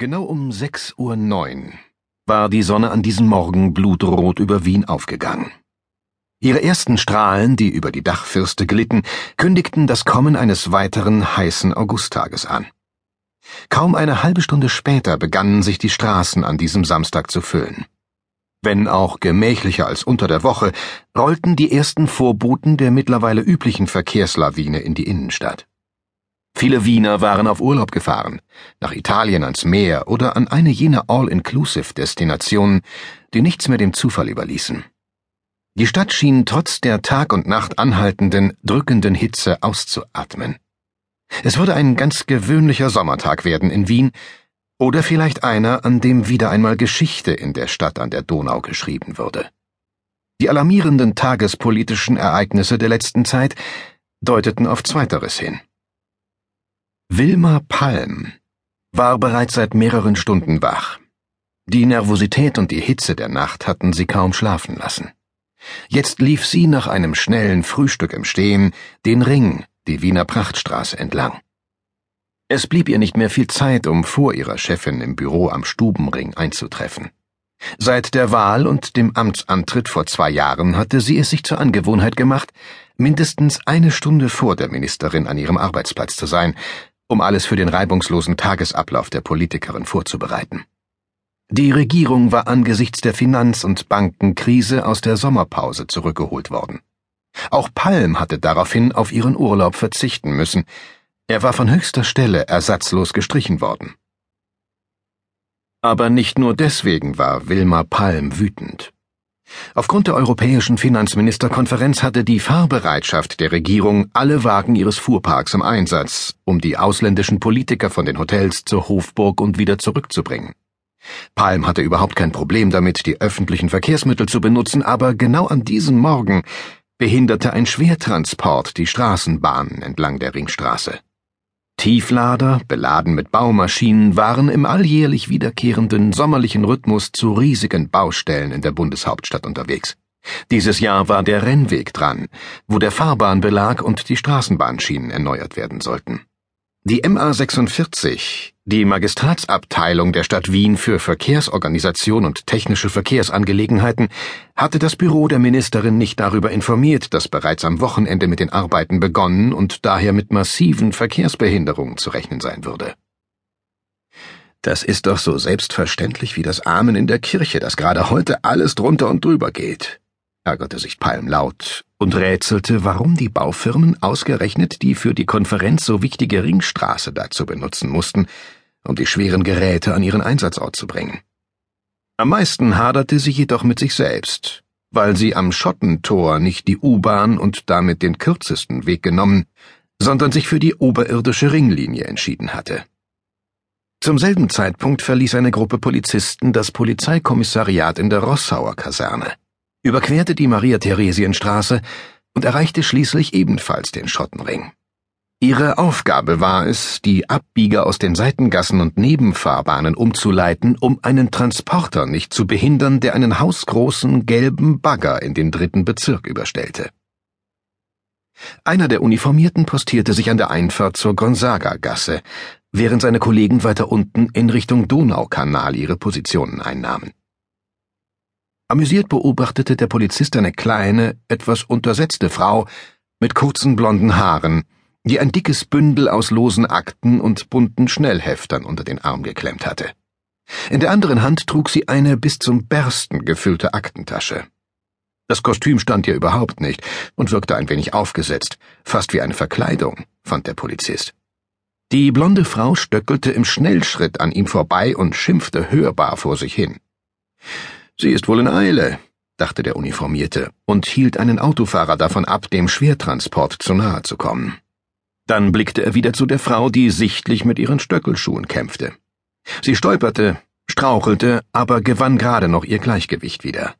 Genau um sechs Uhr neun war die Sonne an diesem Morgen blutrot über Wien aufgegangen. Ihre ersten Strahlen, die über die Dachfirste glitten, kündigten das Kommen eines weiteren heißen Augusttages an. Kaum eine halbe Stunde später begannen sich die Straßen an diesem Samstag zu füllen. Wenn auch gemächlicher als unter der Woche, rollten die ersten Vorboten der mittlerweile üblichen Verkehrslawine in die Innenstadt. Viele Wiener waren auf Urlaub gefahren, nach Italien ans Meer oder an eine jener All-Inclusive-Destinationen, die nichts mehr dem Zufall überließen. Die Stadt schien trotz der Tag und Nacht anhaltenden, drückenden Hitze auszuatmen. Es würde ein ganz gewöhnlicher Sommertag werden in Wien, oder vielleicht einer, an dem wieder einmal Geschichte in der Stadt an der Donau geschrieben würde. Die alarmierenden tagespolitischen Ereignisse der letzten Zeit deuteten auf Zweiteres hin. Wilma Palm war bereits seit mehreren Stunden wach. Die Nervosität und die Hitze der Nacht hatten sie kaum schlafen lassen. Jetzt lief sie nach einem schnellen Frühstück im Stehen den Ring, die Wiener Prachtstraße entlang. Es blieb ihr nicht mehr viel Zeit, um vor ihrer Chefin im Büro am Stubenring einzutreffen. Seit der Wahl und dem Amtsantritt vor zwei Jahren hatte sie es sich zur Angewohnheit gemacht, mindestens eine Stunde vor der Ministerin an ihrem Arbeitsplatz zu sein, um alles für den reibungslosen Tagesablauf der Politikerin vorzubereiten. Die Regierung war angesichts der Finanz- und Bankenkrise aus der Sommerpause zurückgeholt worden. Auch Palm hatte daraufhin auf ihren Urlaub verzichten müssen. Er war von höchster Stelle ersatzlos gestrichen worden. Aber nicht nur deswegen war Wilma Palm wütend. Aufgrund der Europäischen Finanzministerkonferenz hatte die Fahrbereitschaft der Regierung alle Wagen ihres Fuhrparks im Einsatz, um die ausländischen Politiker von den Hotels zur Hofburg und wieder zurückzubringen. Palm hatte überhaupt kein Problem damit, die öffentlichen Verkehrsmittel zu benutzen, aber genau an diesem Morgen behinderte ein Schwertransport die Straßenbahnen entlang der Ringstraße. Tieflader, beladen mit Baumaschinen, waren im alljährlich wiederkehrenden sommerlichen Rhythmus zu riesigen Baustellen in der Bundeshauptstadt unterwegs. Dieses Jahr war der Rennweg dran, wo der Fahrbahnbelag und die Straßenbahnschienen erneuert werden sollten. Die MA 46, die Magistratsabteilung der Stadt Wien für Verkehrsorganisation und technische Verkehrsangelegenheiten, hatte das Büro der Ministerin nicht darüber informiert, dass bereits am Wochenende mit den Arbeiten begonnen und daher mit massiven Verkehrsbehinderungen zu rechnen sein würde. Das ist doch so selbstverständlich wie das Amen in der Kirche, dass gerade heute alles drunter und drüber geht ärgerte sich Palm laut und rätselte, warum die Baufirmen ausgerechnet die für die Konferenz so wichtige Ringstraße dazu benutzen mussten, um die schweren Geräte an ihren Einsatzort zu bringen. Am meisten haderte sie jedoch mit sich selbst, weil sie am Schottentor nicht die U-Bahn und damit den kürzesten Weg genommen, sondern sich für die oberirdische Ringlinie entschieden hatte. Zum selben Zeitpunkt verließ eine Gruppe Polizisten das Polizeikommissariat in der Rossauer Kaserne überquerte die Maria-Theresien-Straße und erreichte schließlich ebenfalls den Schottenring. Ihre Aufgabe war es, die Abbieger aus den Seitengassen und Nebenfahrbahnen umzuleiten, um einen Transporter nicht zu behindern, der einen hausgroßen gelben Bagger in den dritten Bezirk überstellte. Einer der Uniformierten postierte sich an der Einfahrt zur Gonzaga-Gasse, während seine Kollegen weiter unten in Richtung Donaukanal ihre Positionen einnahmen. Amüsiert beobachtete der Polizist eine kleine, etwas untersetzte Frau mit kurzen blonden Haaren, die ein dickes Bündel aus losen Akten und bunten Schnellheftern unter den Arm geklemmt hatte. In der anderen Hand trug sie eine bis zum Bersten gefüllte Aktentasche. Das Kostüm stand ihr überhaupt nicht und wirkte ein wenig aufgesetzt, fast wie eine Verkleidung, fand der Polizist. Die blonde Frau stöckelte im Schnellschritt an ihm vorbei und schimpfte hörbar vor sich hin. Sie ist wohl in Eile, dachte der Uniformierte und hielt einen Autofahrer davon ab, dem Schwertransport zu nahe zu kommen. Dann blickte er wieder zu der Frau, die sichtlich mit ihren Stöckelschuhen kämpfte. Sie stolperte, strauchelte, aber gewann gerade noch ihr Gleichgewicht wieder.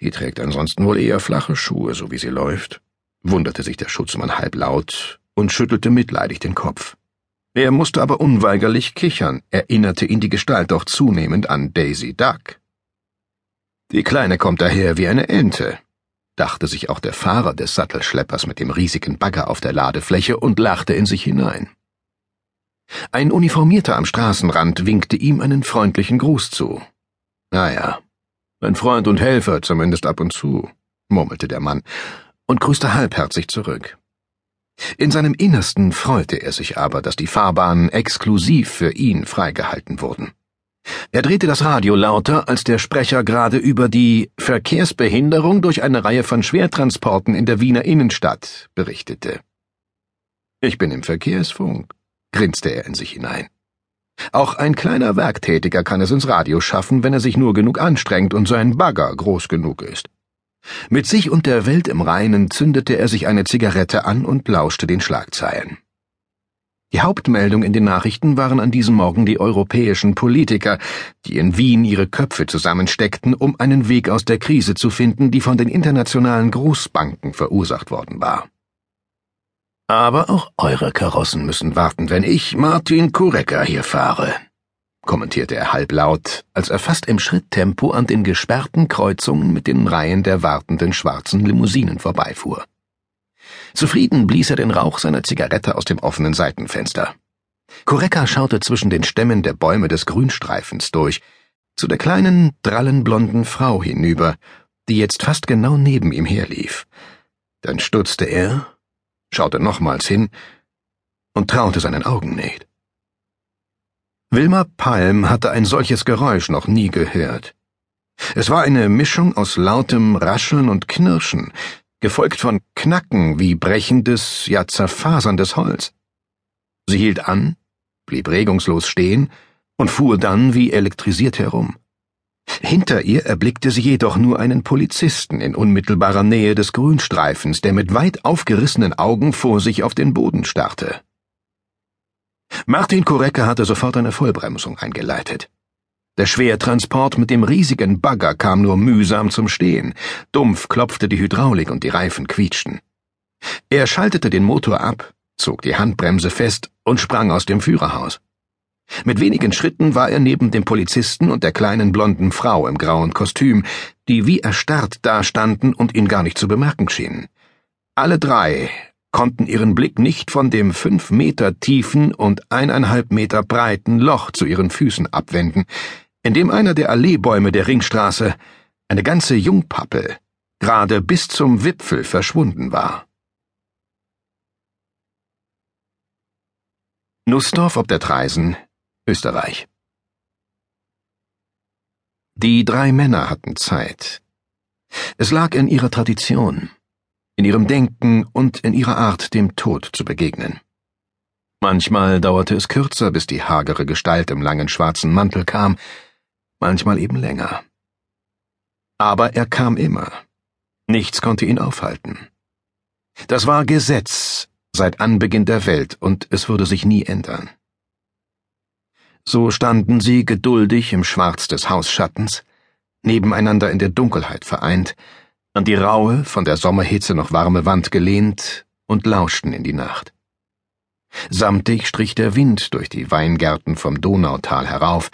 Die trägt ansonsten wohl eher flache Schuhe, so wie sie läuft, wunderte sich der Schutzmann halblaut und schüttelte mitleidig den Kopf. Er musste aber unweigerlich kichern, erinnerte ihn die Gestalt doch zunehmend an Daisy Duck. Die Kleine kommt daher wie eine Ente, dachte sich auch der Fahrer des Sattelschleppers mit dem riesigen Bagger auf der Ladefläche und lachte in sich hinein. Ein Uniformierter am Straßenrand winkte ihm einen freundlichen Gruß zu. Naja, ein Freund und Helfer, zumindest ab und zu, murmelte der Mann und grüßte halbherzig zurück. In seinem Innersten freute er sich aber, dass die Fahrbahnen exklusiv für ihn freigehalten wurden. Er drehte das Radio lauter, als der Sprecher gerade über die Verkehrsbehinderung durch eine Reihe von Schwertransporten in der Wiener Innenstadt berichtete. Ich bin im Verkehrsfunk, grinste er in sich hinein. Auch ein kleiner Werktätiger kann es ins Radio schaffen, wenn er sich nur genug anstrengt und sein Bagger groß genug ist. Mit sich und der Welt im Reinen zündete er sich eine Zigarette an und lauschte den Schlagzeilen. Die Hauptmeldung in den Nachrichten waren an diesem Morgen die europäischen Politiker, die in Wien ihre Köpfe zusammensteckten, um einen Weg aus der Krise zu finden, die von den internationalen Großbanken verursacht worden war. Aber auch eure Karossen müssen warten, wenn ich, Martin Kurecker, hier fahre, kommentierte er halblaut, als er fast im Schritttempo an den gesperrten Kreuzungen mit den Reihen der wartenden schwarzen Limousinen vorbeifuhr. Zufrieden blies er den Rauch seiner Zigarette aus dem offenen Seitenfenster. Kureka schaute zwischen den Stämmen der Bäume des Grünstreifens durch, zu der kleinen, drallenblonden Frau hinüber, die jetzt fast genau neben ihm herlief. Dann stutzte er, schaute nochmals hin und traute seinen Augen nicht. Wilma Palm hatte ein solches Geräusch noch nie gehört. Es war eine Mischung aus lautem Rascheln und Knirschen, gefolgt von Knacken wie brechendes, ja zerfaserndes Holz. Sie hielt an, blieb regungslos stehen und fuhr dann wie elektrisiert herum. Hinter ihr erblickte sie jedoch nur einen Polizisten in unmittelbarer Nähe des Grünstreifens, der mit weit aufgerissenen Augen vor sich auf den Boden starrte. Martin Kurecke hatte sofort eine Vollbremsung eingeleitet. Der Schwertransport mit dem riesigen Bagger kam nur mühsam zum Stehen. Dumpf klopfte die Hydraulik und die Reifen quietschten. Er schaltete den Motor ab, zog die Handbremse fest und sprang aus dem Führerhaus. Mit wenigen Schritten war er neben dem Polizisten und der kleinen blonden Frau im grauen Kostüm, die wie erstarrt dastanden und ihn gar nicht zu bemerken schienen. Alle drei konnten ihren Blick nicht von dem fünf Meter tiefen und eineinhalb Meter breiten Loch zu ihren Füßen abwenden, in dem einer der Alleebäume der Ringstraße, eine ganze Jungpappel, gerade bis zum Wipfel verschwunden war. Nussdorf ob der Treisen, Österreich. Die drei Männer hatten Zeit. Es lag in ihrer Tradition, in ihrem Denken und in ihrer Art, dem Tod zu begegnen. Manchmal dauerte es kürzer, bis die hagere Gestalt im langen schwarzen Mantel kam, manchmal eben länger. Aber er kam immer. Nichts konnte ihn aufhalten. Das war Gesetz seit Anbeginn der Welt, und es würde sich nie ändern. So standen sie geduldig im Schwarz des Hausschattens, nebeneinander in der Dunkelheit vereint, an die raue, von der Sommerhitze noch warme Wand gelehnt und lauschten in die Nacht. Samtig strich der Wind durch die Weingärten vom Donautal herauf,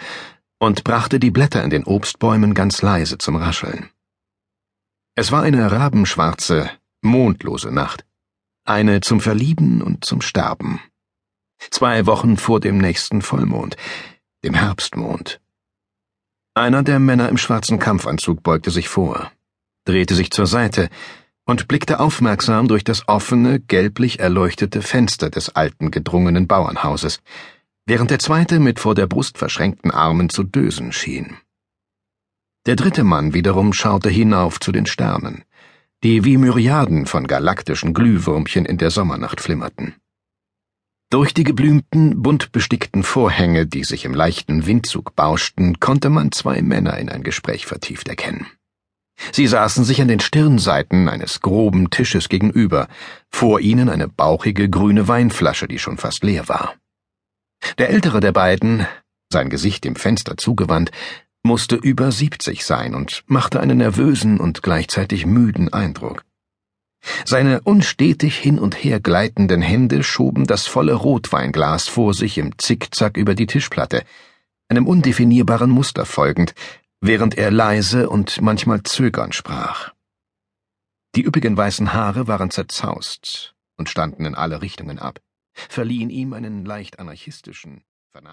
und brachte die Blätter in den Obstbäumen ganz leise zum Rascheln. Es war eine rabenschwarze, mondlose Nacht, eine zum Verlieben und zum Sterben. Zwei Wochen vor dem nächsten Vollmond, dem Herbstmond. Einer der Männer im schwarzen Kampfanzug beugte sich vor, drehte sich zur Seite und blickte aufmerksam durch das offene, gelblich erleuchtete Fenster des alten gedrungenen Bauernhauses, während der zweite mit vor der Brust verschränkten Armen zu dösen schien. Der dritte Mann wiederum schaute hinauf zu den Sternen, die wie Myriaden von galaktischen Glühwürmchen in der Sommernacht flimmerten. Durch die geblümten, bunt bestickten Vorhänge, die sich im leichten Windzug bauschten, konnte man zwei Männer in ein Gespräch vertieft erkennen. Sie saßen sich an den Stirnseiten eines groben Tisches gegenüber, vor ihnen eine bauchige grüne Weinflasche, die schon fast leer war. Der ältere der beiden, sein Gesicht dem Fenster zugewandt, musste über siebzig sein und machte einen nervösen und gleichzeitig müden Eindruck. Seine unstetig hin und her gleitenden Hände schoben das volle Rotweinglas vor sich im Zickzack über die Tischplatte, einem undefinierbaren Muster folgend, während er leise und manchmal zögernd sprach. Die üppigen weißen Haare waren zerzaust und standen in alle Richtungen ab. verliehen ihm einen leicht anarchistischen, vernachlässigten